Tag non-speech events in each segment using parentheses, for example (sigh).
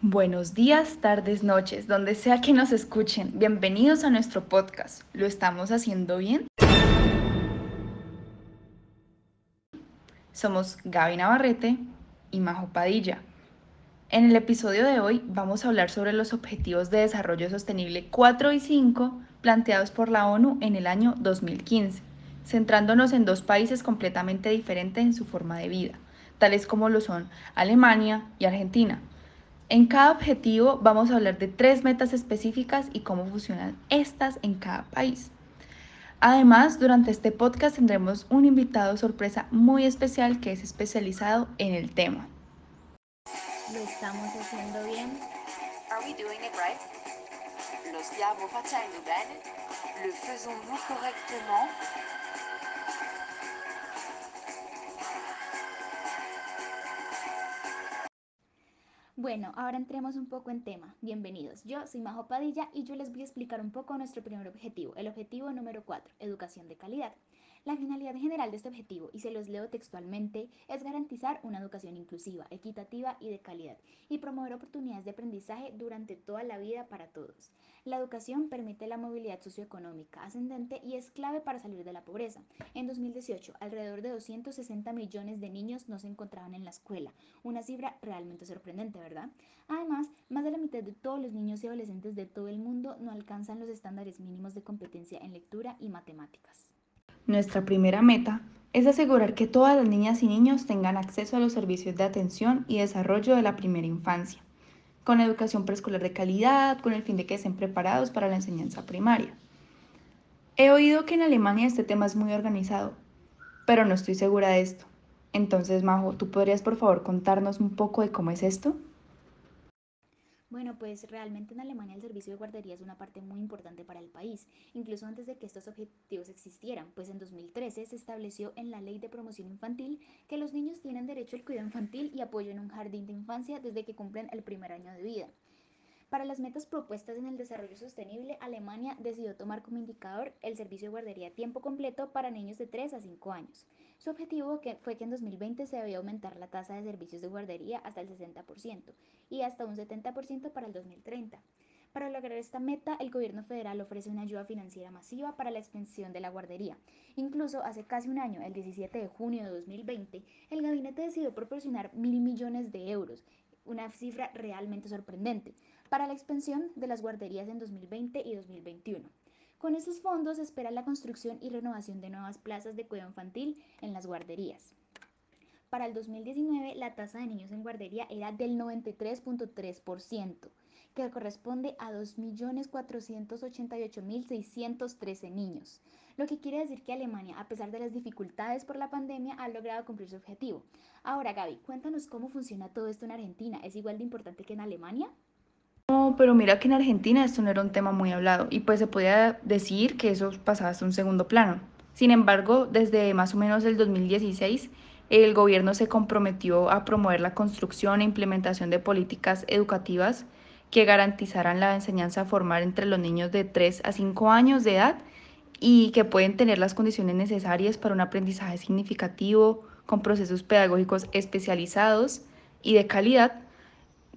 Buenos días, tardes, noches, donde sea que nos escuchen. Bienvenidos a nuestro podcast. ¿Lo estamos haciendo bien? Somos Gaby Navarrete y Majo Padilla. En el episodio de hoy vamos a hablar sobre los Objetivos de Desarrollo Sostenible 4 y 5 planteados por la ONU en el año 2015, centrándonos en dos países completamente diferentes en su forma de vida, tales como lo son Alemania y Argentina. En cada objetivo vamos a hablar de tres metas específicas y cómo funcionan estas en cada país. Además, durante este podcast tendremos un invitado sorpresa muy especial que es especializado en el tema. ¿Lo estamos haciendo bien? Are we doing it right? Lo stiamo facendo bene? Le faisons-nous correctement? Bueno, ahora entremos un poco en tema. Bienvenidos. Yo soy Majo Padilla y yo les voy a explicar un poco nuestro primer objetivo, el objetivo número 4, educación de calidad. La finalidad general de este objetivo, y se los leo textualmente, es garantizar una educación inclusiva, equitativa y de calidad, y promover oportunidades de aprendizaje durante toda la vida para todos. La educación permite la movilidad socioeconómica ascendente y es clave para salir de la pobreza. En 2018, alrededor de 260 millones de niños no se encontraban en la escuela, una cifra realmente sorprendente, ¿verdad? Además, más de la mitad de todos los niños y adolescentes de todo el mundo no alcanzan los estándares mínimos de competencia en lectura y matemáticas. Nuestra primera meta es asegurar que todas las niñas y niños tengan acceso a los servicios de atención y desarrollo de la primera infancia, con educación preescolar de calidad, con el fin de que estén preparados para la enseñanza primaria. He oído que en Alemania este tema es muy organizado, pero no estoy segura de esto. Entonces, Majo, ¿tú podrías por favor contarnos un poco de cómo es esto? Bueno, pues realmente en Alemania el servicio de guardería es una parte muy importante para el país, incluso antes de que estos objetivos existieran, pues en 2013 se estableció en la Ley de Promoción Infantil que los niños tienen derecho al cuidado infantil y apoyo en un jardín de infancia desde que cumplen el primer año de vida. Para las metas propuestas en el desarrollo sostenible, Alemania decidió tomar como indicador el servicio de guardería a tiempo completo para niños de 3 a 5 años. Su objetivo fue que en 2020 se debía aumentar la tasa de servicios de guardería hasta el 60% y hasta un 70% para el 2030. Para lograr esta meta, el gobierno federal ofrece una ayuda financiera masiva para la extensión de la guardería. Incluso hace casi un año, el 17 de junio de 2020, el gabinete decidió proporcionar mil millones de euros, una cifra realmente sorprendente, para la expansión de las guarderías en 2020 y 2021. Con esos fondos se espera la construcción y renovación de nuevas plazas de cuidado infantil en las guarderías. Para el 2019, la tasa de niños en guardería era del 93.3%, que corresponde a 2.488.613 niños, lo que quiere decir que Alemania, a pesar de las dificultades por la pandemia, ha logrado cumplir su objetivo. Ahora, Gaby, cuéntanos cómo funciona todo esto en Argentina. ¿Es igual de importante que en Alemania? Pero mira que en Argentina esto no era un tema muy hablado y pues se podía decir que eso pasaba hasta un segundo plano. Sin embargo, desde más o menos el 2016, el gobierno se comprometió a promover la construcción e implementación de políticas educativas que garantizaran la enseñanza formal entre los niños de 3 a 5 años de edad y que pueden tener las condiciones necesarias para un aprendizaje significativo, con procesos pedagógicos especializados y de calidad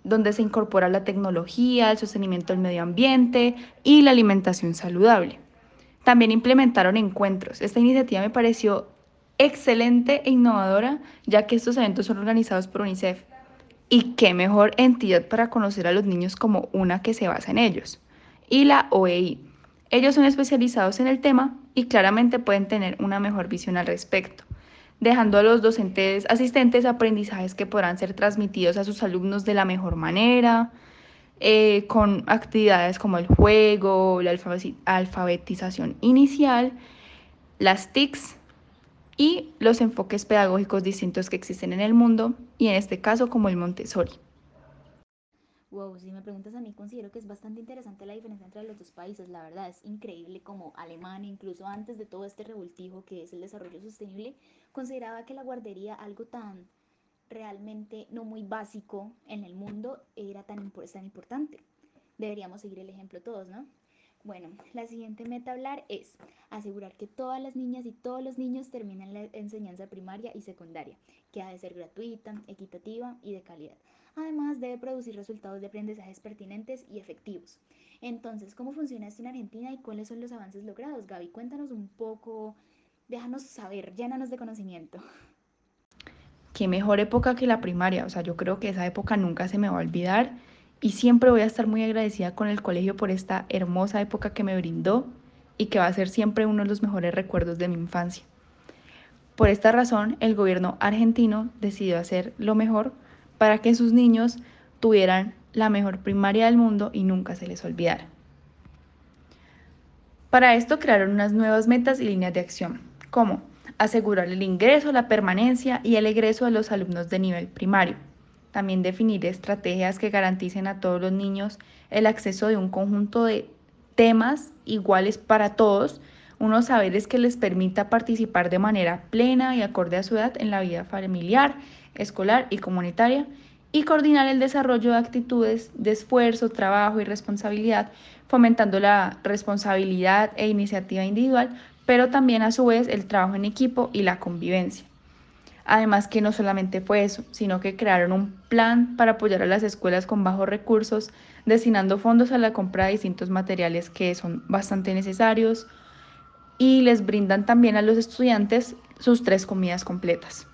donde se incorpora la tecnología, el sostenimiento del medio ambiente y la alimentación saludable. También implementaron encuentros. Esta iniciativa me pareció excelente e innovadora, ya que estos eventos son organizados por UNICEF. Y qué mejor entidad para conocer a los niños como una que se basa en ellos. Y la OEI. Ellos son especializados en el tema y claramente pueden tener una mejor visión al respecto dejando a los docentes asistentes aprendizajes que podrán ser transmitidos a sus alumnos de la mejor manera, eh, con actividades como el juego, la alfabetización inicial, las TICs y los enfoques pedagógicos distintos que existen en el mundo, y en este caso como el Montessori. Wow, si me preguntas a mí, considero que es bastante interesante la diferencia entre los dos países. La verdad, es increíble como Alemania, incluso antes de todo este revoltijo que es el desarrollo sostenible, consideraba que la guardería, algo tan realmente no muy básico en el mundo, era tan, tan importante. Deberíamos seguir el ejemplo todos, ¿no? Bueno, la siguiente meta hablar es asegurar que todas las niñas y todos los niños terminen la enseñanza primaria y secundaria, que ha de ser gratuita, equitativa y de calidad. Además, debe producir resultados de aprendizajes pertinentes y efectivos. Entonces, ¿cómo funciona esto en Argentina y cuáles son los avances logrados? Gaby, cuéntanos un poco, déjanos saber, llénanos de conocimiento. Qué mejor época que la primaria, o sea, yo creo que esa época nunca se me va a olvidar y siempre voy a estar muy agradecida con el colegio por esta hermosa época que me brindó y que va a ser siempre uno de los mejores recuerdos de mi infancia. Por esta razón, el gobierno argentino decidió hacer lo mejor para que sus niños tuvieran la mejor primaria del mundo y nunca se les olvidara. Para esto crearon unas nuevas metas y líneas de acción, como asegurar el ingreso, la permanencia y el egreso de los alumnos de nivel primario. También definir estrategias que garanticen a todos los niños el acceso de un conjunto de temas iguales para todos, unos saberes que les permita participar de manera plena y acorde a su edad en la vida familiar, escolar y comunitaria, y coordinar el desarrollo de actitudes de esfuerzo, trabajo y responsabilidad, fomentando la responsabilidad e iniciativa individual, pero también a su vez el trabajo en equipo y la convivencia. Además que no solamente fue eso, sino que crearon un plan para apoyar a las escuelas con bajos recursos, destinando fondos a la compra de distintos materiales que son bastante necesarios y les brindan también a los estudiantes sus tres comidas completas.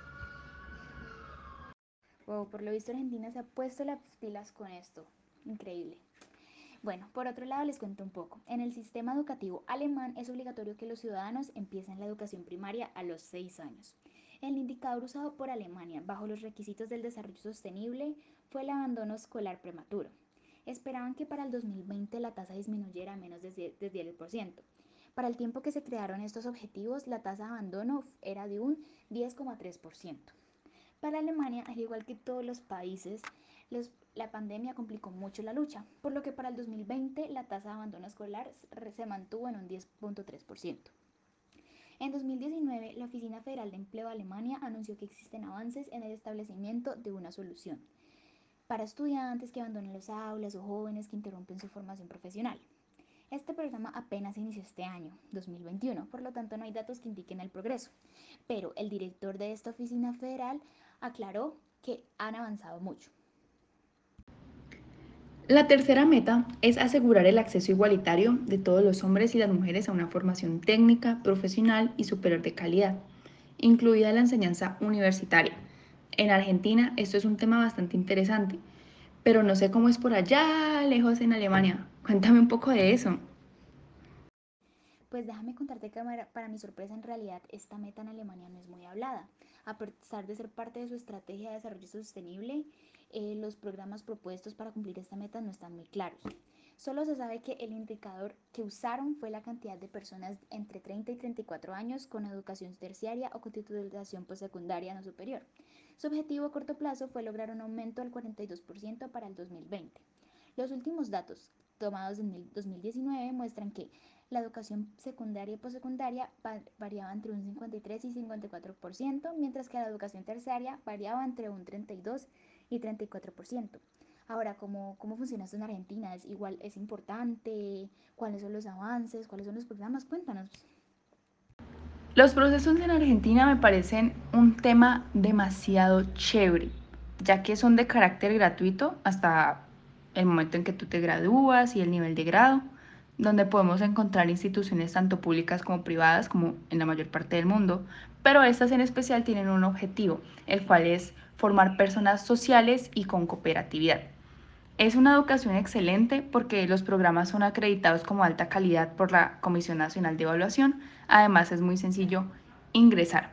Por lo visto Argentina se ha puesto las pilas con esto. Increíble. Bueno, por otro lado les cuento un poco. En el sistema educativo alemán es obligatorio que los ciudadanos empiecen la educación primaria a los 6 años. El indicador usado por Alemania bajo los requisitos del desarrollo sostenible fue el abandono escolar prematuro. Esperaban que para el 2020 la tasa disminuyera a menos de 10%. Para el tiempo que se crearon estos objetivos, la tasa de abandono era de un 10,3%. Para Alemania, al igual que todos los países, la pandemia complicó mucho la lucha, por lo que para el 2020 la tasa de abandono escolar se mantuvo en un 10.3%. En 2019, la Oficina Federal de Empleo de Alemania anunció que existen avances en el establecimiento de una solución para estudiantes que abandonan las aulas o jóvenes que interrumpen su formación profesional. Este programa apenas inició este año, 2021, por lo tanto no hay datos que indiquen el progreso, pero el director de esta oficina federal aclaró que han avanzado mucho. La tercera meta es asegurar el acceso igualitario de todos los hombres y las mujeres a una formación técnica, profesional y superior de calidad, incluida la enseñanza universitaria. En Argentina esto es un tema bastante interesante, pero no sé cómo es por allá, lejos en Alemania. Cuéntame un poco de eso. Pues déjame contarte que para mi sorpresa en realidad esta meta en Alemania no es muy hablada. A pesar de ser parte de su estrategia de desarrollo sostenible, eh, los programas propuestos para cumplir esta meta no están muy claros. Solo se sabe que el indicador que usaron fue la cantidad de personas entre 30 y 34 años con educación terciaria o con titulación postsecundaria no superior. Su objetivo a corto plazo fue lograr un aumento al 42% para el 2020. Los últimos datos tomados en el 2019 muestran que la educación secundaria y postsecundaria variaba entre un 53 y 54%, mientras que la educación terciaria variaba entre un 32 y 34%. Ahora, ¿cómo, ¿cómo funciona esto en Argentina? ¿Es igual, es importante? ¿Cuáles son los avances? ¿Cuáles son los programas? Cuéntanos. Los procesos en Argentina me parecen un tema demasiado chévere, ya que son de carácter gratuito hasta el momento en que tú te gradúas y el nivel de grado donde podemos encontrar instituciones tanto públicas como privadas, como en la mayor parte del mundo, pero estas en especial tienen un objetivo, el cual es formar personas sociales y con cooperatividad. Es una educación excelente porque los programas son acreditados como alta calidad por la Comisión Nacional de Evaluación. Además es muy sencillo ingresar,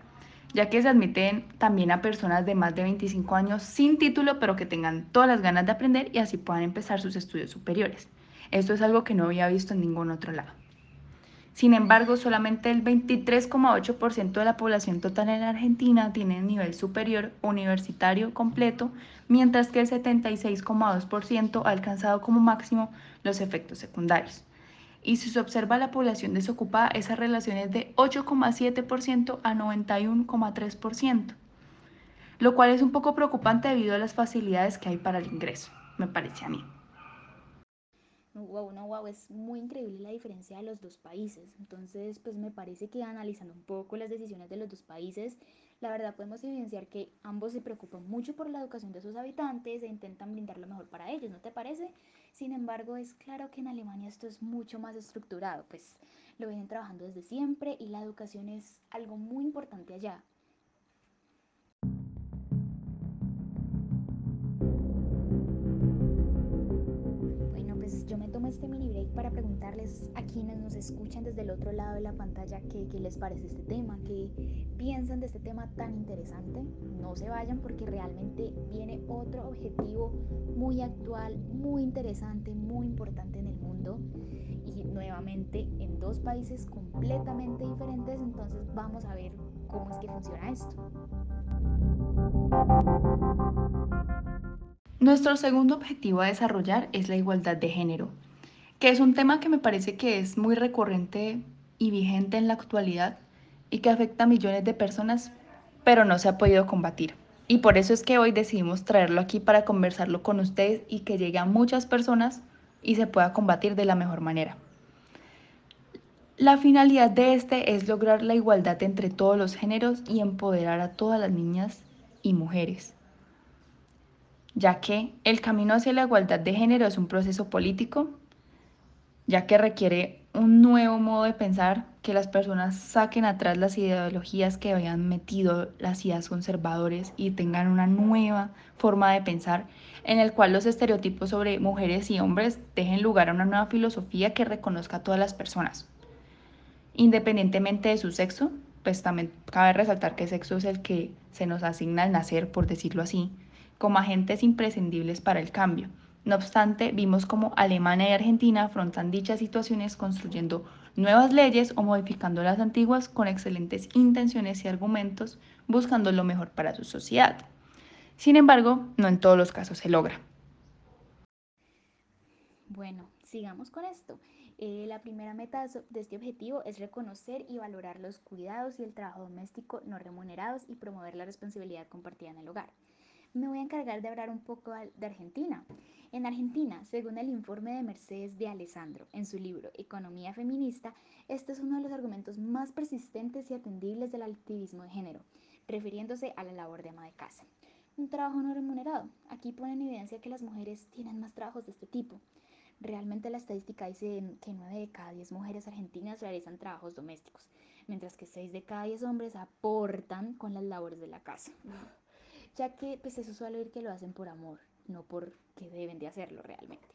ya que se admiten también a personas de más de 25 años sin título, pero que tengan todas las ganas de aprender y así puedan empezar sus estudios superiores. Esto es algo que no había visto en ningún otro lado. Sin embargo, solamente el 23,8% de la población total en Argentina tiene nivel superior universitario completo, mientras que el 76,2% ha alcanzado como máximo los efectos secundarios. Y si se observa la población desocupada, esa relación es de 8,7% a 91,3%, lo cual es un poco preocupante debido a las facilidades que hay para el ingreso, me parece a mí wow, no, wow, es muy increíble la diferencia de los dos países. Entonces, pues me parece que analizando un poco las decisiones de los dos países, La verdad podemos evidenciar que ambos se preocupan mucho por la educación de sus habitantes e intentan brindar lo mejor para ellos, ¿no te parece? Sin embargo, es claro que en Alemania esto es mucho más estructurado, pues lo vienen trabajando desde siempre y la educación es algo muy importante allá. Para preguntarles a quienes nos escuchan desde el otro lado de la pantalla qué, les parece este tema, qué piensan de este tema tan interesante. No se vayan porque realmente viene otro objetivo muy actual, muy interesante, muy importante en el mundo y nuevamente en dos países completamente diferentes. Entonces vamos a ver cómo es que funciona esto. Nuestro segundo objetivo a desarrollar es la igualdad de género que es un tema que me parece que es muy recurrente y vigente en la actualidad y que afecta a millones de personas, pero no se ha podido combatir. Y por eso es que hoy decidimos traerlo aquí para conversarlo con ustedes y que llegue a muchas personas y se pueda combatir de la mejor manera. La finalidad de este es lograr la igualdad entre todos los géneros y empoderar a todas las niñas y mujeres, ya que el camino hacia la igualdad de género es un proceso político ya que requiere un nuevo modo de pensar, que las personas saquen atrás las ideologías que habían metido las ideas conservadores y tengan una nueva forma de pensar en el cual los estereotipos sobre mujeres y hombres dejen lugar a una nueva filosofía que reconozca a todas las personas. Independientemente de su sexo, pues también cabe resaltar que sexo es el que se nos asigna al nacer, por decirlo así, como agentes imprescindibles para el cambio no obstante, vimos cómo Alemania y Argentina afrontan dichas situaciones construyendo nuevas leyes o modificando las antiguas con excelentes intenciones y argumentos, buscando lo mejor para su sociedad. Sin embargo, no en todos los casos se logra. Bueno, sigamos con esto. Eh, la primera meta de este objetivo es reconocer y valorar los cuidados y el trabajo doméstico no remunerados y promover la responsabilidad compartida en el hogar me voy a encargar de hablar un poco de Argentina. En Argentina, según el informe de Mercedes de Alessandro en su libro Economía Feminista, este es uno de los argumentos más persistentes y atendibles del activismo de género, refiriéndose a la labor de ama de casa. Un trabajo no remunerado. Aquí pone en evidencia que las mujeres tienen más trabajos de este tipo. Realmente la estadística dice que 9 de cada 10 mujeres argentinas realizan trabajos domésticos, mientras que 6 de cada 10 hombres aportan con las labores de la casa ya que pues eso suele oír que lo hacen por amor, no porque deben de hacerlo realmente.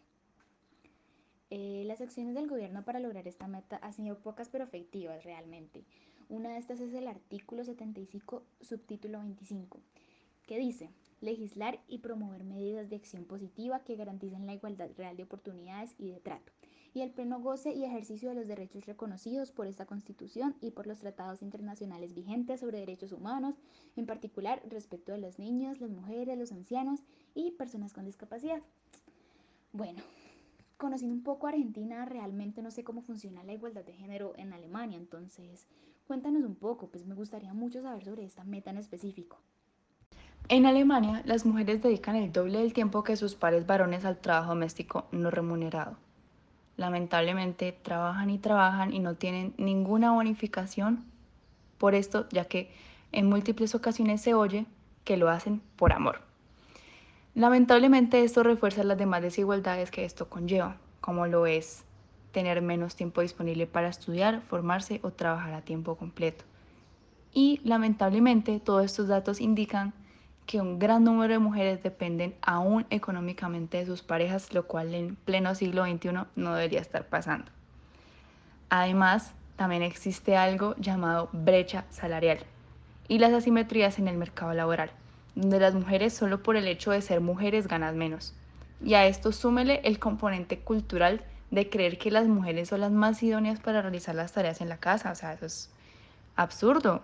Eh, las acciones del gobierno para lograr esta meta han sido pocas pero efectivas realmente. Una de estas es el artículo 75, subtítulo 25, que dice, legislar y promover medidas de acción positiva que garanticen la igualdad real de oportunidades y de trato y el pleno goce y ejercicio de los derechos reconocidos por esta Constitución y por los tratados internacionales vigentes sobre derechos humanos, en particular respecto de los niños, las mujeres, los ancianos y personas con discapacidad. Bueno, conociendo un poco a Argentina, realmente no sé cómo funciona la igualdad de género en Alemania, entonces cuéntanos un poco, pues me gustaría mucho saber sobre esta meta en específico. En Alemania, las mujeres dedican el doble del tiempo que sus pares varones al trabajo doméstico no remunerado lamentablemente trabajan y trabajan y no tienen ninguna bonificación por esto, ya que en múltiples ocasiones se oye que lo hacen por amor. Lamentablemente esto refuerza las demás desigualdades que esto conlleva, como lo es tener menos tiempo disponible para estudiar, formarse o trabajar a tiempo completo. Y lamentablemente todos estos datos indican que un gran número de mujeres dependen aún económicamente de sus parejas, lo cual en pleno siglo XXI no debería estar pasando. Además, también existe algo llamado brecha salarial y las asimetrías en el mercado laboral, donde las mujeres solo por el hecho de ser mujeres ganan menos. Y a esto súmele el componente cultural de creer que las mujeres son las más idóneas para realizar las tareas en la casa. O sea, eso es absurdo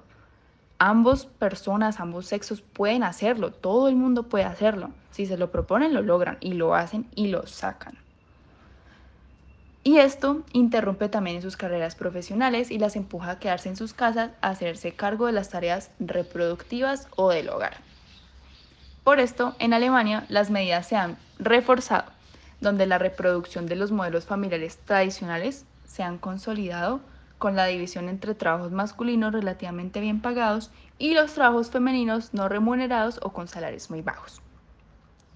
ambos personas, ambos sexos pueden hacerlo, todo el mundo puede hacerlo. Si se lo proponen, lo logran y lo hacen y lo sacan. Y esto interrumpe también sus carreras profesionales y las empuja a quedarse en sus casas a hacerse cargo de las tareas reproductivas o del hogar. Por esto, en Alemania las medidas se han reforzado, donde la reproducción de los modelos familiares tradicionales se han consolidado con la división entre trabajos masculinos relativamente bien pagados y los trabajos femeninos no remunerados o con salarios muy bajos.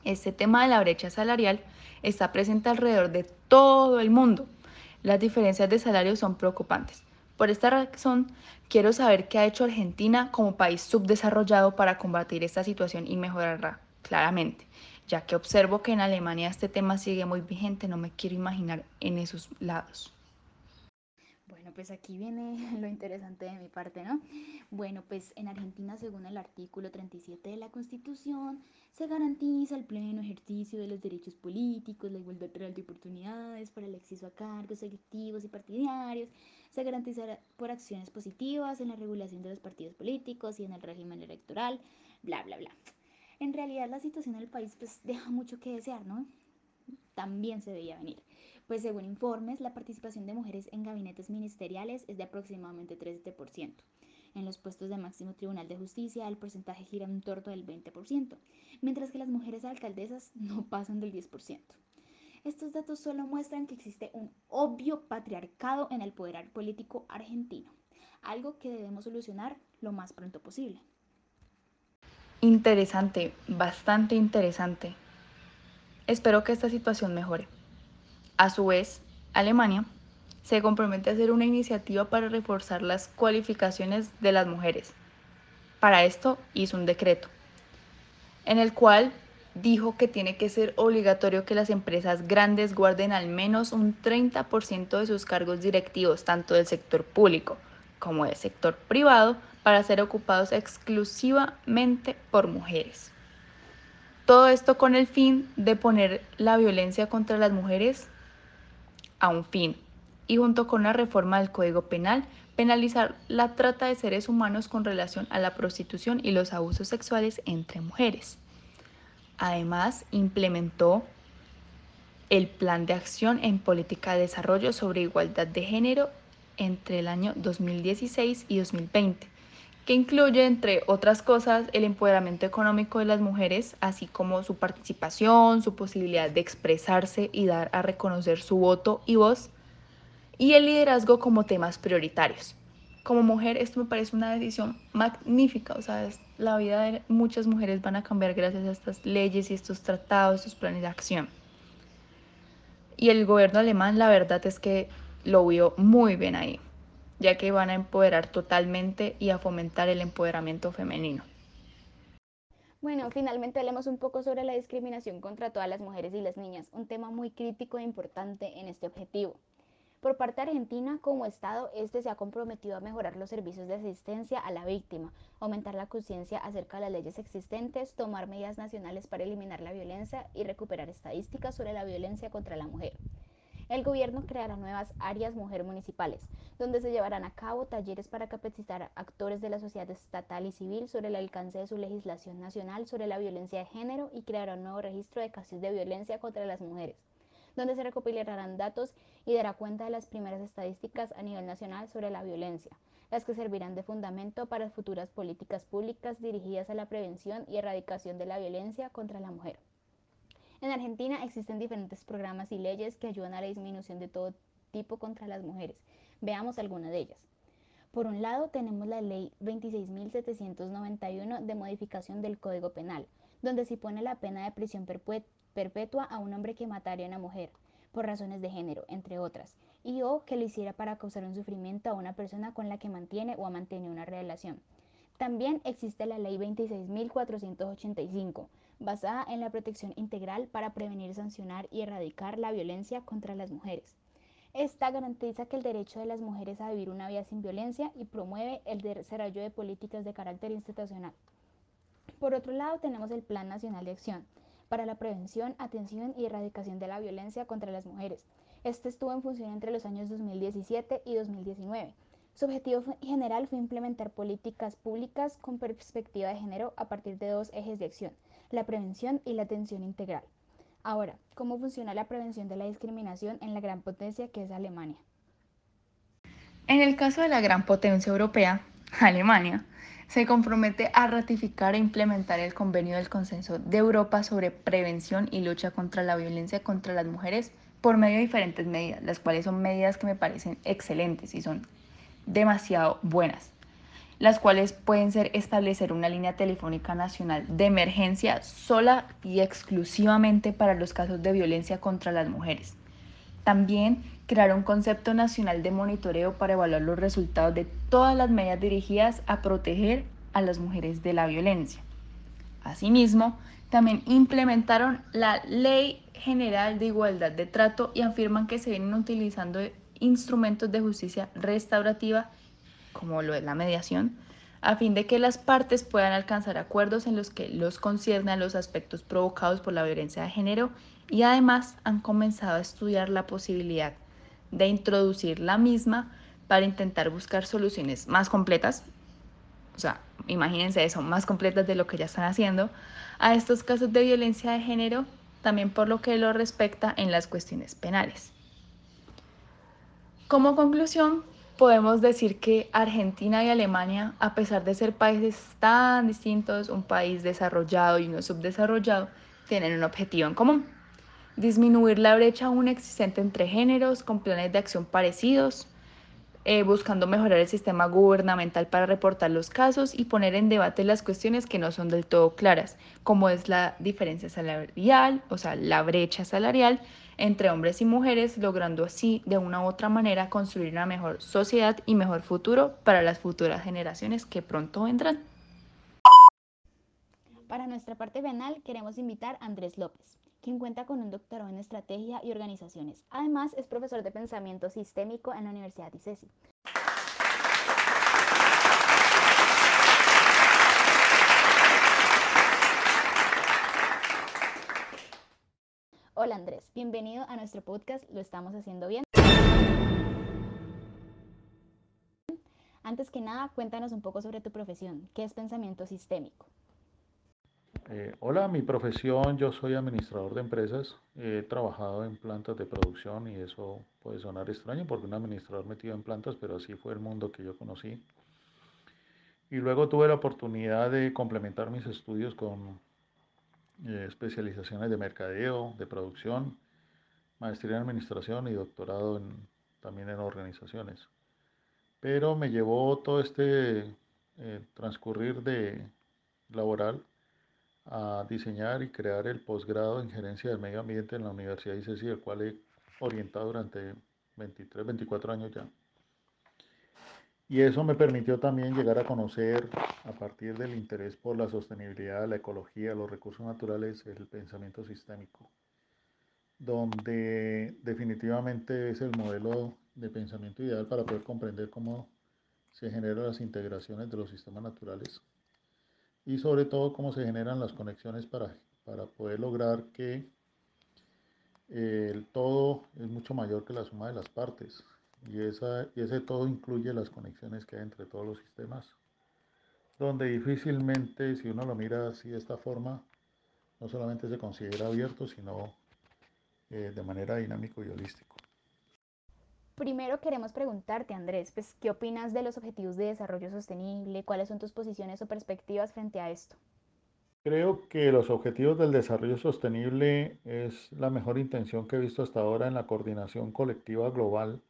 Este tema de la brecha salarial está presente alrededor de todo el mundo. Las diferencias de salarios son preocupantes. Por esta razón, quiero saber qué ha hecho Argentina como país subdesarrollado para combatir esta situación y mejorarla claramente. Ya que observo que en Alemania este tema sigue muy vigente, no me quiero imaginar en esos lados. Bueno, pues aquí viene (laughs) lo interesante de mi parte, ¿no? Bueno, pues en Argentina, según el artículo 37 de la Constitución, se garantiza el pleno ejercicio de los derechos políticos, la igualdad real de oportunidades para el acceso a cargos electivos y partidarios, se garantizará por acciones positivas en la regulación de los partidos políticos y en el régimen electoral, bla, bla, bla. En realidad la situación del país pues deja mucho que desear, ¿no? También se veía venir. Pues según informes, la participación de mujeres en gabinetes ministeriales es de aproximadamente 13%. En los puestos de máximo tribunal de justicia, el porcentaje gira en torno del 20%, mientras que las mujeres alcaldesas (laughs) no pasan del 10%. Estos datos solo muestran que existe un obvio patriarcado en el poder político argentino, algo que debemos solucionar lo más pronto posible. Interesante, bastante interesante. Espero que esta situación mejore. A su vez, Alemania se compromete a hacer una iniciativa para reforzar las cualificaciones de las mujeres. Para esto hizo un decreto, en el cual dijo que tiene que ser obligatorio que las empresas grandes guarden al menos un 30% de sus cargos directivos, tanto del sector público como del sector privado, para ser ocupados exclusivamente por mujeres. Todo esto con el fin de poner la violencia contra las mujeres a un fin y junto con la reforma del Código Penal penalizar la trata de seres humanos con relación a la prostitución y los abusos sexuales entre mujeres. Además, implementó el Plan de Acción en Política de Desarrollo sobre Igualdad de Género entre el año 2016 y 2020, que incluye, entre otras cosas, el empoderamiento económico de las mujeres, así como su participación, su posibilidad de expresarse y dar a reconocer su voto y voz, y el liderazgo como temas prioritarios. Como mujer, esto me parece una decisión magnífica, o sea, la vida de muchas mujeres van a cambiar gracias a estas leyes y estos tratados, estos planes de acción. Y el gobierno alemán, la verdad es que lo vio muy bien ahí ya que van a empoderar totalmente y a fomentar el empoderamiento femenino. Bueno, finalmente hablemos un poco sobre la discriminación contra todas las mujeres y las niñas, un tema muy crítico e importante en este objetivo. Por parte argentina, como Estado, este se ha comprometido a mejorar los servicios de asistencia a la víctima, aumentar la conciencia acerca de las leyes existentes, tomar medidas nacionales para eliminar la violencia y recuperar estadísticas sobre la violencia contra la mujer. El gobierno creará nuevas áreas mujer municipales, donde se llevarán a cabo talleres para capacitar a actores de la sociedad estatal y civil sobre el alcance de su legislación nacional sobre la violencia de género y creará un nuevo registro de casos de violencia contra las mujeres, donde se recopilarán datos y dará cuenta de las primeras estadísticas a nivel nacional sobre la violencia, las que servirán de fundamento para futuras políticas públicas dirigidas a la prevención y erradicación de la violencia contra la mujer. En Argentina existen diferentes programas y leyes que ayudan a la disminución de todo tipo contra las mujeres. Veamos algunas de ellas. Por un lado, tenemos la Ley 26.791 de modificación del Código Penal, donde se pone la pena de prisión perpetua a un hombre que matara a una mujer, por razones de género, entre otras, y o que lo hiciera para causar un sufrimiento a una persona con la que mantiene o ha mantenido una relación. También existe la Ley 26.485, basada en la protección integral para prevenir, sancionar y erradicar la violencia contra las mujeres. Esta garantiza que el derecho de las mujeres a vivir una vida sin violencia y promueve el desarrollo de políticas de carácter institucional. Por otro lado, tenemos el Plan Nacional de Acción para la prevención, atención y erradicación de la violencia contra las mujeres. Este estuvo en función entre los años 2017 y 2019. Su objetivo general fue implementar políticas públicas con perspectiva de género a partir de dos ejes de acción, la prevención y la atención integral. Ahora, ¿cómo funciona la prevención de la discriminación en la gran potencia que es Alemania? En el caso de la gran potencia europea, (laughs) Alemania, se compromete a ratificar e implementar el convenio del Consenso de Europa sobre prevención y lucha contra la violencia contra las mujeres por medio de diferentes medidas, las cuales son medidas que me parecen excelentes y son demasiado buenas, las cuales pueden ser establecer una línea telefónica nacional de emergencia sola y exclusivamente para los casos de violencia contra las mujeres. También crear un concepto nacional de monitoreo para evaluar los resultados de todas las medidas dirigidas a proteger a las mujeres de la violencia. Asimismo, también implementaron la Ley General de Igualdad de Trato y afirman que se vienen utilizando instrumentos de justicia restaurativa, como lo es la mediación, a fin de que las partes puedan alcanzar acuerdos en los que los conciernan los aspectos provocados por la violencia de género y además han comenzado a estudiar la posibilidad de introducir la misma para intentar buscar soluciones más completas, o sea, imagínense eso, más completas de lo que ya están haciendo, a estos casos de violencia de género, también por lo que lo respecta en las cuestiones penales. Como conclusión, podemos decir que Argentina y Alemania, a pesar de ser países tan distintos, un país desarrollado y uno subdesarrollado, tienen un objetivo en común. Disminuir la brecha aún existente entre géneros con planes de acción parecidos, eh, buscando mejorar el sistema gubernamental para reportar los casos y poner en debate las cuestiones que no son del todo claras, como es la diferencia salarial, o sea, la brecha salarial, entre hombres y mujeres, logrando así de una u otra manera construir una mejor sociedad y mejor futuro para las futuras generaciones que pronto vendrán. Para nuestra parte penal queremos invitar a Andrés López, cuenta con un doctorado en estrategia y organizaciones. Además es profesor de pensamiento sistémico en la Universidad ICESI. Hola Andrés, bienvenido a nuestro podcast Lo estamos haciendo bien. Antes que nada, cuéntanos un poco sobre tu profesión. ¿Qué es pensamiento sistémico? Eh, hola, mi profesión, yo soy administrador de empresas. He trabajado en plantas de producción y eso puede sonar extraño porque un administrador metido en plantas, pero así fue el mundo que yo conocí. Y luego tuve la oportunidad de complementar mis estudios con eh, especializaciones de mercadeo, de producción, maestría en administración y doctorado en, también en organizaciones. Pero me llevó todo este eh, transcurrir de laboral a diseñar y crear el posgrado en gerencia del medio ambiente en la Universidad de ICESI, el cual he orientado durante 23, 24 años ya. Y eso me permitió también llegar a conocer, a partir del interés por la sostenibilidad, la ecología, los recursos naturales, el pensamiento sistémico, donde definitivamente es el modelo de pensamiento ideal para poder comprender cómo se generan las integraciones de los sistemas naturales y sobre todo cómo se generan las conexiones para, para poder lograr que eh, el todo es mucho mayor que la suma de las partes y, esa, y ese todo incluye las conexiones que hay entre todos los sistemas, donde difícilmente, si uno lo mira así de esta forma, no solamente se considera abierto, sino eh, de manera dinámico y holístico. Primero queremos preguntarte, Andrés, pues, ¿qué opinas de los objetivos de desarrollo sostenible? ¿Cuáles son tus posiciones o perspectivas frente a esto? Creo que los objetivos del desarrollo sostenible es la mejor intención que he visto hasta ahora en la coordinación colectiva global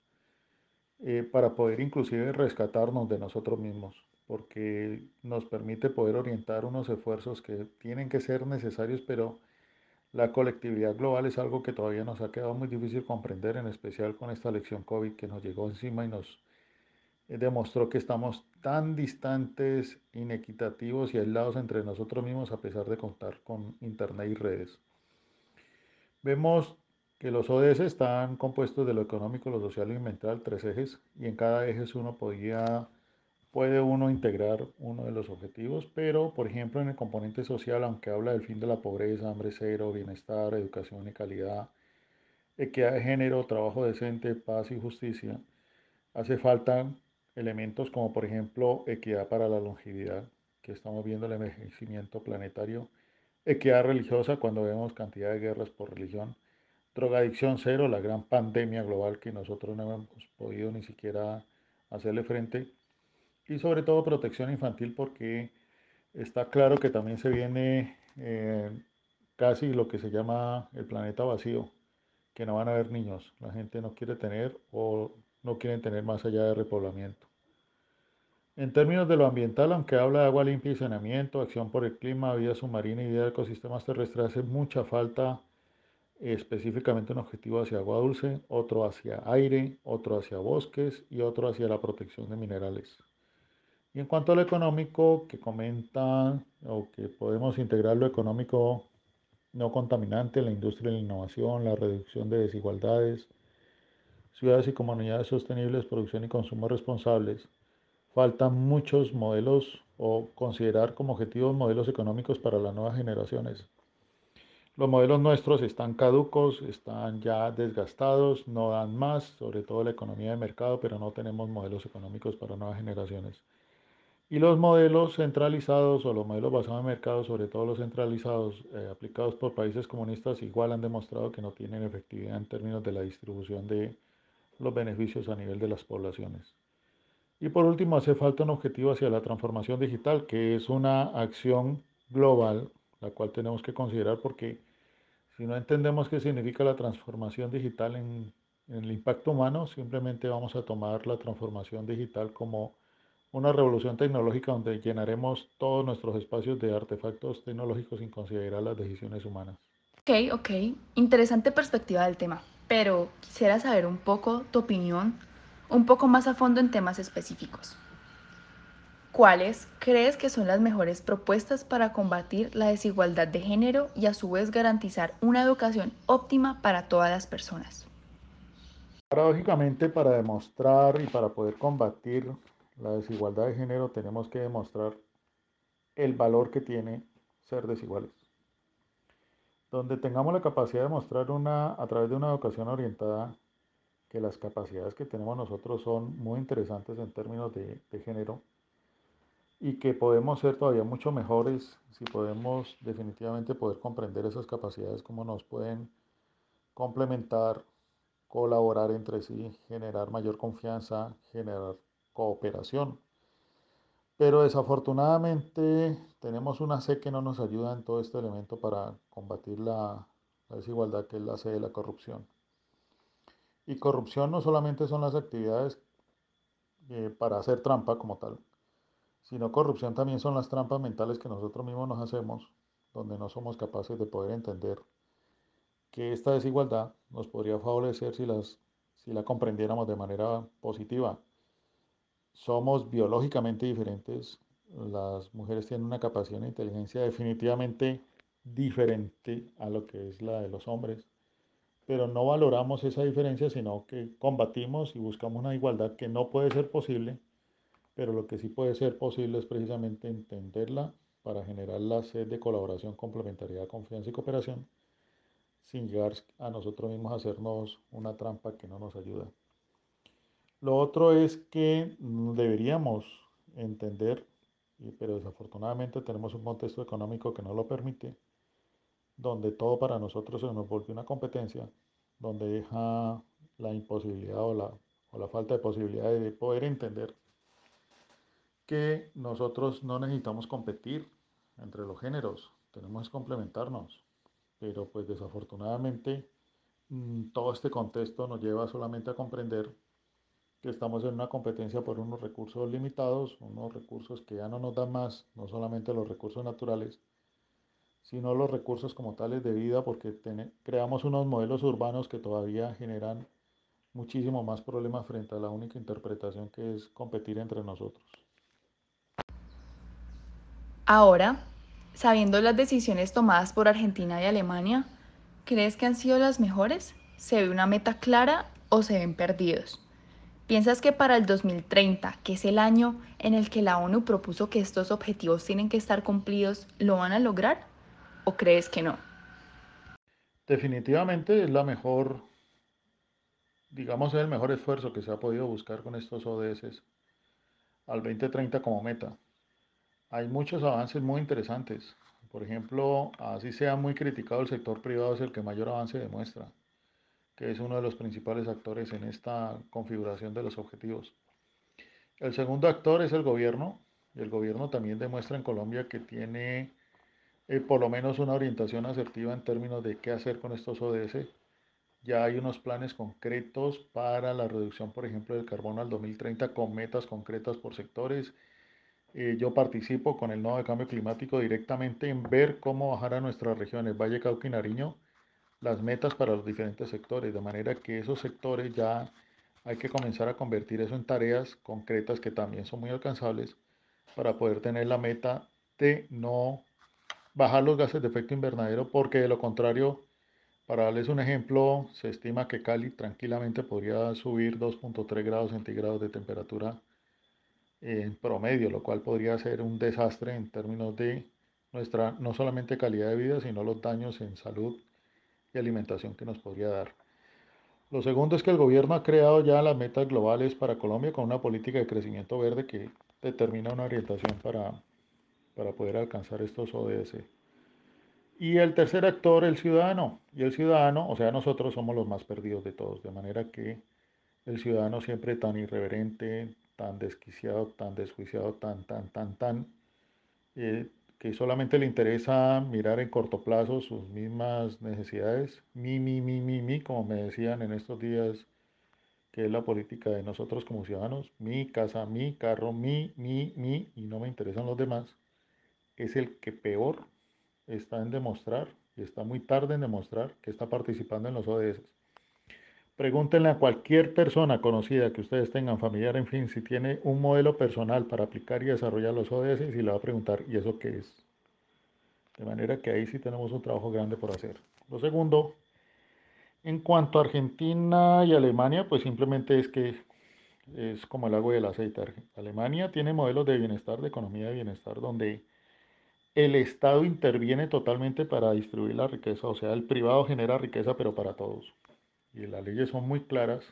eh, para poder inclusive rescatarnos de nosotros mismos, porque nos permite poder orientar unos esfuerzos que tienen que ser necesarios, pero la colectividad global es algo que todavía nos ha quedado muy difícil comprender, en especial con esta lección COVID que nos llegó encima y nos eh, demostró que estamos tan distantes, inequitativos y aislados entre nosotros mismos a pesar de contar con Internet y redes. Vemos que los ODS están compuestos de lo económico, lo social y mental, tres ejes, y en cada eje uno podía, puede uno integrar uno de los objetivos, pero por ejemplo en el componente social, aunque habla del fin de la pobreza, hambre cero, bienestar, educación y calidad, equidad de género, trabajo decente, paz y justicia, hace falta elementos como por ejemplo equidad para la longevidad, que estamos viendo el envejecimiento planetario, equidad religiosa cuando vemos cantidad de guerras por religión, drogadicción cero, la gran pandemia global que nosotros no hemos podido ni siquiera hacerle frente. Y sobre todo protección infantil porque está claro que también se viene eh, casi lo que se llama el planeta vacío, que no van a haber niños. La gente no quiere tener o no quieren tener más allá de repoblamiento. En términos de lo ambiental, aunque habla de agua limpia y saneamiento, acción por el clima, vida submarina y vida de ecosistemas terrestres, hace mucha falta específicamente un objetivo hacia agua dulce, otro hacia aire, otro hacia bosques y otro hacia la protección de minerales. Y en cuanto a lo económico, que comentan o que podemos integrar lo económico no contaminante, la industria de la innovación, la reducción de desigualdades, ciudades y comunidades sostenibles, producción y consumo responsables. Faltan muchos modelos o considerar como objetivos modelos económicos para las nuevas generaciones. Los modelos nuestros están caducos, están ya desgastados, no dan más, sobre todo la economía de mercado, pero no tenemos modelos económicos para nuevas generaciones. Y los modelos centralizados o los modelos basados en mercado, sobre todo los centralizados eh, aplicados por países comunistas, igual han demostrado que no tienen efectividad en términos de la distribución de los beneficios a nivel de las poblaciones. Y por último, hace falta un objetivo hacia la transformación digital, que es una acción global, la cual tenemos que considerar porque si no entendemos qué significa la transformación digital en, el impacto humano, simplemente vamos a tomar la transformación digital como una revolución tecnológica donde llenaremos todos nuestros espacios de artefactos tecnológicos sin considerar las decisiones humanas. Ok, ok. Interesante perspectiva del tema, pero quisiera saber un poco tu opinión, un poco más a fondo en temas específicos. ¿Cuáles crees que son las mejores propuestas para combatir la desigualdad de género y a su vez garantizar una educación óptima para todas las personas? Paradójicamente, para demostrar y para poder combatir la desigualdad de género tenemos que demostrar el valor que tiene ser desiguales. Donde tengamos la capacidad de mostrar una, a través de una educación orientada que las capacidades que tenemos nosotros son muy interesantes en términos de, de género, y que podemos ser todavía mucho mejores si podemos definitivamente poder comprender esas capacidades, cómo nos pueden complementar, colaborar entre sí, generar mayor confianza, generar cooperación. Pero desafortunadamente tenemos una C que no nos ayuda en todo este elemento para combatir la, desigualdad que es la C de la corrupción. Y corrupción no solamente son las actividades eh, para hacer trampa como tal, sino corrupción también son las trampas mentales que nosotros mismos nos hacemos, donde no somos capaces de poder entender que esta desigualdad nos podría favorecer si, la comprendiéramos de manera positiva. Somos biológicamente diferentes, las mujeres tienen una capacidad de inteligencia definitivamente diferente a lo que es la de los hombres, pero no valoramos esa diferencia, sino que combatimos y buscamos una igualdad que no puede ser posible pero lo que sí puede ser posible es precisamente entenderla para generar la sed de colaboración, complementariedad, confianza y cooperación, sin llegar a nosotros mismos a hacernos una trampa que no nos ayuda. Lo otro es que deberíamos entender, pero desafortunadamente tenemos un contexto económico que no lo permite, donde todo para nosotros se nos vuelve una competencia, donde deja la imposibilidad o la, o la falta de posibilidad de poder entender que nosotros no necesitamos competir entre los géneros, tenemos que complementarnos, pero pues desafortunadamente mm, todo este contexto nos lleva solamente a comprender que estamos en una competencia por unos recursos limitados, unos recursos que ya no nos dan más, no solamente los recursos naturales, sino los recursos como tales de vida, porque creamos unos modelos urbanos que todavía generan muchísimo más problemas frente a la única interpretación que es competir entre nosotros. Ahora, sabiendo las decisiones tomadas por Argentina y Alemania, ¿crees que han sido las mejores? ¿Se ve una meta clara o se ven perdidos? ¿Piensas que para el 2030, que es el año en el que la ONU propuso que estos objetivos tienen que estar cumplidos, lo van a lograr? ¿O crees que no? Definitivamente es la mejor, digamos, el mejor esfuerzo que se ha podido buscar con estos ODS al 2030 como meta hay muchos avances muy interesantes. Por ejemplo, así sea muy criticado el sector privado, es el que mayor avance demuestra, que es uno de los principales actores en esta configuración de los objetivos. El segundo actor es el gobierno, y el gobierno también demuestra en Colombia que tiene eh, por lo menos una orientación asertiva en términos de qué hacer con estos ODS. Ya hay unos planes concretos para la reducción, por ejemplo, del carbono al 2030 con metas concretas por sectores. Eh, yo participo con el nodo de cambio climático directamente en ver cómo bajar a nuestras regiones, Valle, Cauca y Nariño, las metas para los diferentes sectores, de manera que esos sectores ya hay que comenzar a convertir eso en tareas concretas que también son muy alcanzables para poder tener la meta de no bajar los gases de efecto invernadero, porque de lo contrario, para darles un ejemplo, se estima que Cali tranquilamente podría subir 2.3 grados centígrados de temperatura en promedio, lo cual podría ser un desastre en términos de nuestra no solamente calidad de vida, sino los daños en salud y alimentación que nos podría dar. Lo segundo es que el gobierno ha creado ya las metas globales para Colombia con una política de crecimiento verde que determina una orientación para, para poder alcanzar estos ODS. Y el tercer actor, el ciudadano. Y el ciudadano, o sea, nosotros somos los más perdidos de todos, de manera que el ciudadano siempre tan irreverente, tan desquiciado, tan desjuiciado, tan, tan, tan, tan, eh, que solamente le interesa mirar en corto plazo sus mismas necesidades, mi, mi, mi, mi, mi, como me decían en estos días, que es la política de nosotros como ciudadanos, mi casa, mi carro, mi, mi, mi, y no me interesan los demás, es el que peor está en demostrar, y está muy tarde en demostrar, que está participando en los ODS. Pregúntenle a cualquier persona conocida que ustedes tengan, familiar, en fin, si tiene un modelo personal para aplicar y desarrollar los ODS y le va a preguntar, ¿y eso qué es? De manera que ahí sí tenemos un trabajo grande por hacer. Lo segundo, en cuanto a Argentina y Alemania, pues simplemente es que es como el agua y el aceite. Alemania tiene modelos de bienestar, de economía de bienestar, donde el Estado interviene totalmente para distribuir la riqueza, o sea, el privado genera riqueza, pero para todos y las leyes son muy claras,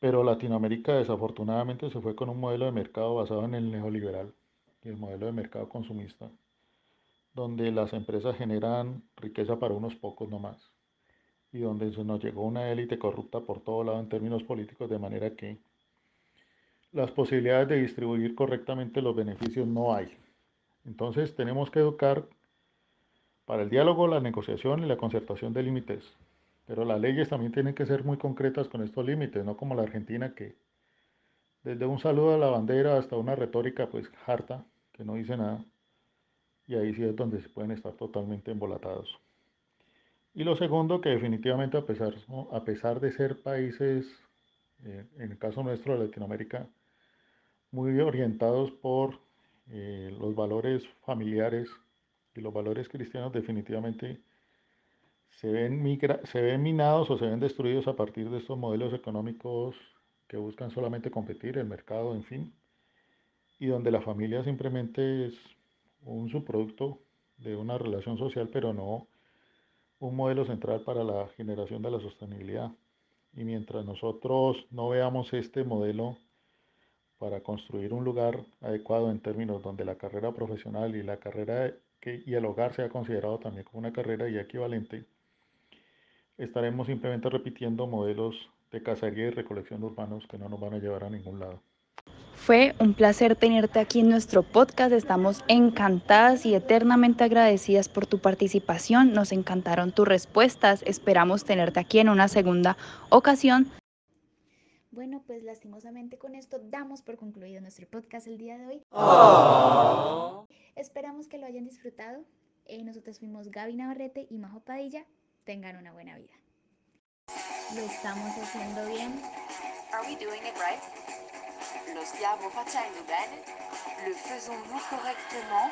pero Latinoamérica desafortunadamente se fue con un modelo de mercado basado en el neoliberal y el modelo de mercado consumista, donde las empresas generan riqueza para unos pocos nomás y donde se nos llegó una élite corrupta por todo lado en términos políticos, de manera que las posibilidades de distribuir correctamente los beneficios no hay. Entonces tenemos que educar para el diálogo, la negociación y la concertación de límites pero las leyes también tienen que ser muy concretas con estos límites, no como la Argentina que desde un saludo a la bandera hasta una retórica pues harta, que no dice nada, y ahí sí es donde se pueden estar totalmente embolatados. Y lo segundo, que definitivamente a pesar, a pesar de ser países, eh, en el caso nuestro de Latinoamérica, muy orientados por eh, los valores familiares y los valores cristianos, definitivamente se ven, se ven minados o se ven destruidos a partir de estos modelos económicos que buscan solamente competir, el mercado, en fin, y donde la familia simplemente es un subproducto de una relación social, pero no un modelo central para la generación de la sostenibilidad. Y mientras nosotros no veamos este modelo para construir un lugar adecuado en términos donde la carrera profesional y la carrera que, y el hogar sea considerado también como una carrera y equivalente, estaremos simplemente repitiendo modelos de cacería y recolección de urbanos que no nos van a llevar a ningún lado. Fue un placer tenerte aquí en nuestro podcast. Estamos encantadas y eternamente agradecidas por tu participación. Nos encantaron tus respuestas. Esperamos tenerte aquí en una segunda ocasión. Bueno, pues lastimosamente con esto damos por concluido nuestro podcast el día de hoy. Esperamos que lo hayan disfrutado. Eh, nosotros fuimos Gaby Navarrete y Majo Padilla tengan una buena vida. ¿Lo estamos haciendo bien? Are we doing it right? Lo stiamo facendo bene? Le faisons-nous correctement?